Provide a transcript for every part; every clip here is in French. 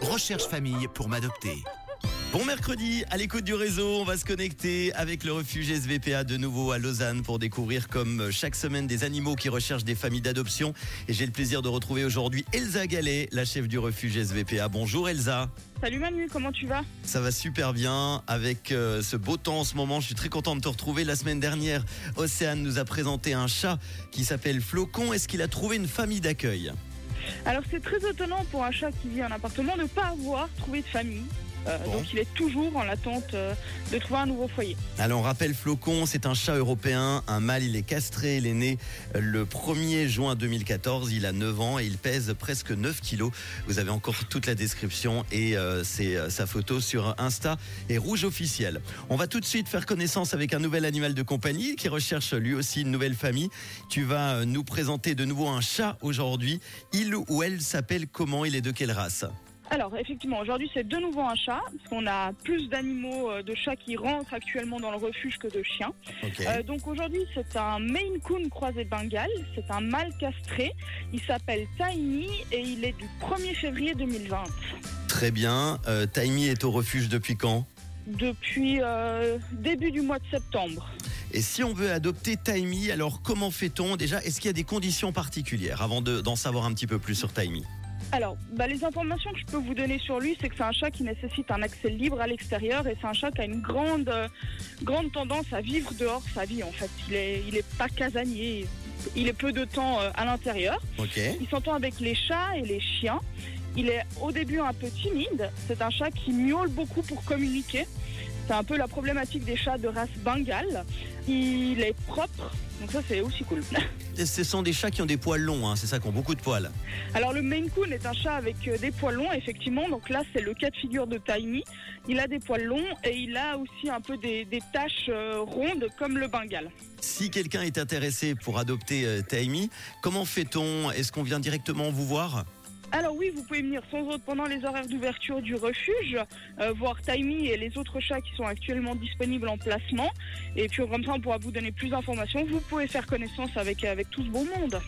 Recherche famille pour m'adopter. Bon mercredi, à l'écoute du réseau, on va se connecter avec le refuge SVPA de nouveau à Lausanne pour découvrir comme chaque semaine des animaux qui recherchent des familles d'adoption. Et j'ai le plaisir de retrouver aujourd'hui Elsa Gallet, la chef du refuge SVPA. Bonjour Elsa. Salut Manu, comment tu vas? Ça va super bien avec euh, ce beau temps en ce moment. Je suis très content de te retrouver. La semaine dernière, Océane nous a présenté un chat qui s'appelle Flocon. Est-ce qu'il a trouvé une famille d'accueil? Alors c'est très étonnant pour un chat qui vit en appartement de ne pas avoir trouvé de famille. Euh, Bon. Donc il est toujours en l'attente euh, de trouver un nouveau foyer. Alors on rappelle Flocon, c'est un chat européen, un mâle, il est castré, il est né euh, le 1er juin 2014, il a 9 ans et il pèse presque 9 kilos. Vous avez encore toute la description et euh, c'est euh, sa photo sur Insta et Rouge officiel. On va tout de suite faire connaissance avec un nouvel animal de compagnie qui recherche lui aussi une nouvelle famille. Tu vas nous présenter de nouveau un chat aujourd'hui. Il ou elle s'appelle comment? Il est de quelle race? Alors effectivement, aujourd'hui c'est de nouveau un chat, parce qu'on a plus d'animaux euh, de chats qui rentrent actuellement dans le refuge que de chiens. Euh, donc aujourd'hui c'est un Maine Coon croisé Bengale, c'est un mâle castré. Il s'appelle Tiny et il est du 1er février 2020. Très bien. Euh, Taimi est au refuge depuis quand? Depuis euh, début du mois de septembre. Et si on veut adopter Taimi, alors comment fait-on? Déjà, est-ce qu'il y a des conditions particulières avant de- d'en savoir un petit peu plus sur Taimi? Alors, bah, les informations que je peux vous donner sur lui, c'est que c'est un chat qui nécessite un accès libre à l'extérieur et c'est un chat qui a une grande, euh, grande tendance à vivre dehors sa vie en fait. Il est, il est pas casanier, il est peu de temps euh, à l'intérieur. Ok. Il s'entend avec les chats et les chiens. Il est au début un peu timide. C'est un chat qui miaule beaucoup pour communiquer. C'est un peu la problématique des chats de race bengale. Il est propre, donc ça c'est aussi cool. Et ce sont des chats qui ont des poils longs, hein, c'est ça, qui ont beaucoup de poils. Alors le Maine Coon est un chat avec euh, des poils longs, effectivement. Donc là, c'est le cas de figure de Tiny. Il a des poils longs et il a aussi un peu des, des taches euh, rondes comme le Bengale. Si quelqu'un est intéressé pour adopter euh, Taimi, comment fait-on? Est-ce qu'on vient directement vous voir? Alors oui, vous pouvez venir sans autre pendant les horaires d'ouverture du refuge, euh, voir Tiny et les autres chats qui sont actuellement disponibles en placement. Et puis comme ça, on pourra vous donner plus d'informations. Vous pouvez faire connaissance avec, avec tout ce beau monde.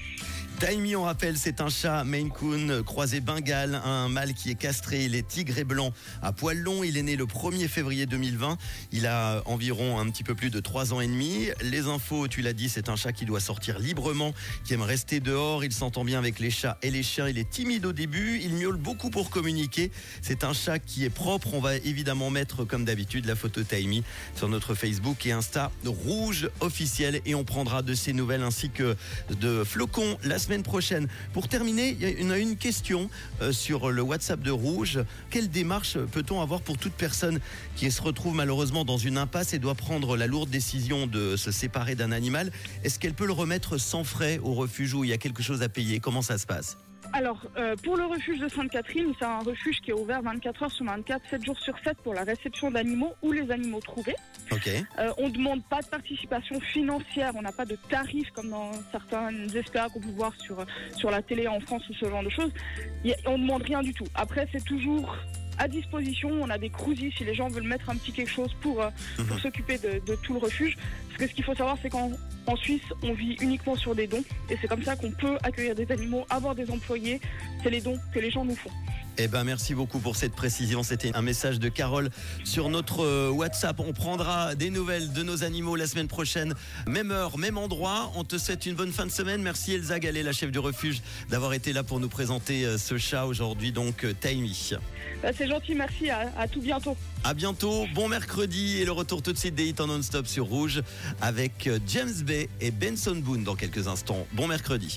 Taimi, on rappelle, c'est un chat Maine Coon croisé Bengale, un mâle qui est castré, il est tigre et blanc à poils longs, il est né le 1er février 2020, il a environ un petit peu plus de 3 ans et demi. Les infos, tu l'as dit, c'est un chat qui doit sortir librement, qui aime rester dehors, il s'entend bien avec les chats et les chiens, il est timide au début, il miaule beaucoup pour communiquer, c'est un chat qui est propre, on va évidemment mettre comme d'habitude la photo Taimi sur notre Facebook et Insta rouge officiel. Et on prendra de ses nouvelles ainsi que de Flocon la semaine prochaine. Pour terminer, il y a une, question euh, sur le WhatsApp de Rouge. Quelle démarche peut-on avoir pour toute personne qui se retrouve malheureusement dans une impasse et doit prendre la lourde décision de se séparer d'un animal? Est-ce qu'elle peut le remettre sans frais au refuge où il y a quelque chose à payer? Comment ça se passe? Alors, euh, pour le refuge de Sainte-Catherine, c'est un refuge qui est ouvert 24 heures sur 24, 7 jours sur 7 pour la réception d'animaux ou les animaux trouvés. Ok. Euh, on ne demande pas de participation financière, on n'a pas de tarifs comme dans certaines SPA qu'on peut voir sur, sur la télé en France ou ce genre de choses. A- on ne demande rien du tout. Après, c'est toujours à disposition, on a des cruises si les gens veulent mettre un petit quelque chose pour, euh, pour Mhm. s'occuper de, de tout le refuge. Parce que ce qu'il faut savoir, c'est qu'en en Suisse, on vit uniquement sur des dons. Et c'est comme ça qu'on peut accueillir des animaux, avoir des employés. C'est les dons que les gens nous font. Eh ben merci beaucoup pour cette précision. C'était un message de Carole sur notre euh, WhatsApp. On prendra des nouvelles de nos animaux la semaine prochaine. Même heure, même endroit. On te souhaite une bonne fin de semaine. Merci Elsa Gallet, la chef du refuge, d'avoir été là pour nous présenter euh, ce chat aujourd'hui, donc euh, Taimi. Bah, c'est gentil, merci, à, à tout bientôt. À bientôt, bon mercredi et le retour tout de suite des hits en non-stop sur Rouge avec James Bay et Benson Boone dans quelques instants. Bon mercredi.